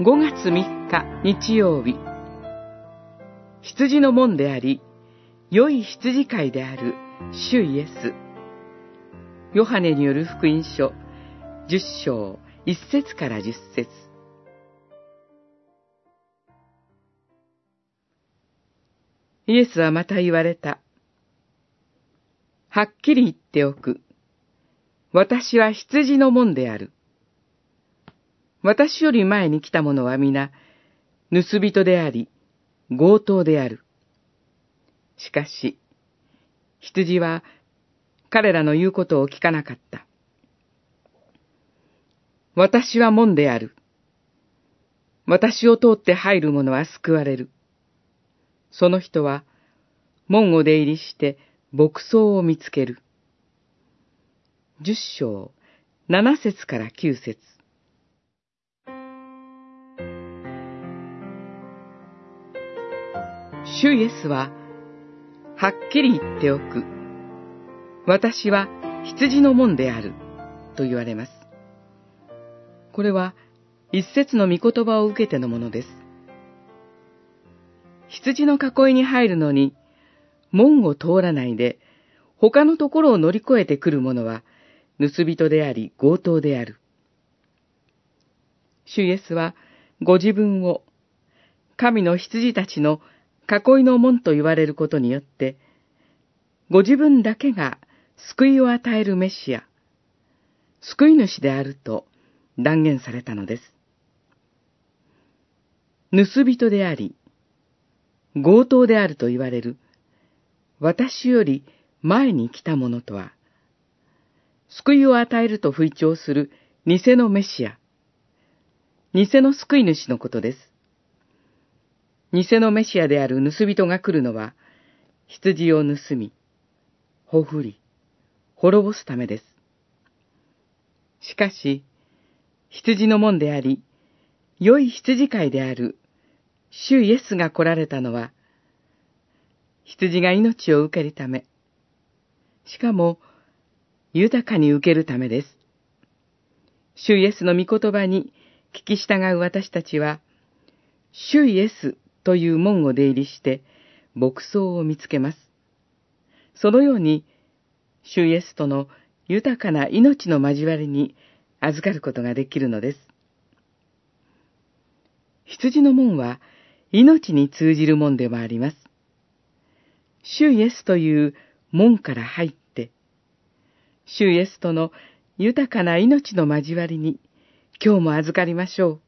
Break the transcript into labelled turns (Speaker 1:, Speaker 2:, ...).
Speaker 1: 5月3日日曜日羊の門であり良い羊飼いである主イエスヨハネによる福音書10章1節から10節イエスはまた言われた。はっきり言っておく。私は羊の門である。私より前に来た者は皆、盗人であり、強盗である。しかし、羊は彼らの言うことを聞かなかった。私は門である。私を通って入る者は救われる。その人は、門を出入りして牧草を見つける。十章、七節から九節。主イエスは、はっきり言っておく。私は羊の門である。と言われます。これは、一節の御言葉を受けてのものです。羊の囲いに入るのに、門を通らないで、他のところを乗り越えてくる者は、盗人であり強盗である。主イエスは、ご自分を、神の羊たちの囲いの門と言われることによって、ご自分だけが救いを与えるメシア、救い主であると断言されたのです。盗人であり、強盗であると言われる、私より前に来た者とは、救いを与えると吹聴する偽のメシア、偽の救い主のことです。偽のメシアである盗人が来るのは、羊を盗み、ほふり、滅ぼすためです。しかし、羊の門であり、良い羊飼いである主イエスが来られたのは、羊が命を受けるため、しかも、豊かに受けるためです。主イエスの御言葉に聞き従う私たちは、主イエスという門を出入りして、牧草を見つけます。そのように、主イエスとの豊かな命の交わりに預かることができるのです。羊の門は命に通じる門でもあります。主イエスという門から入って、主イエスとの豊かな命の交わりに今日も預かりましょう。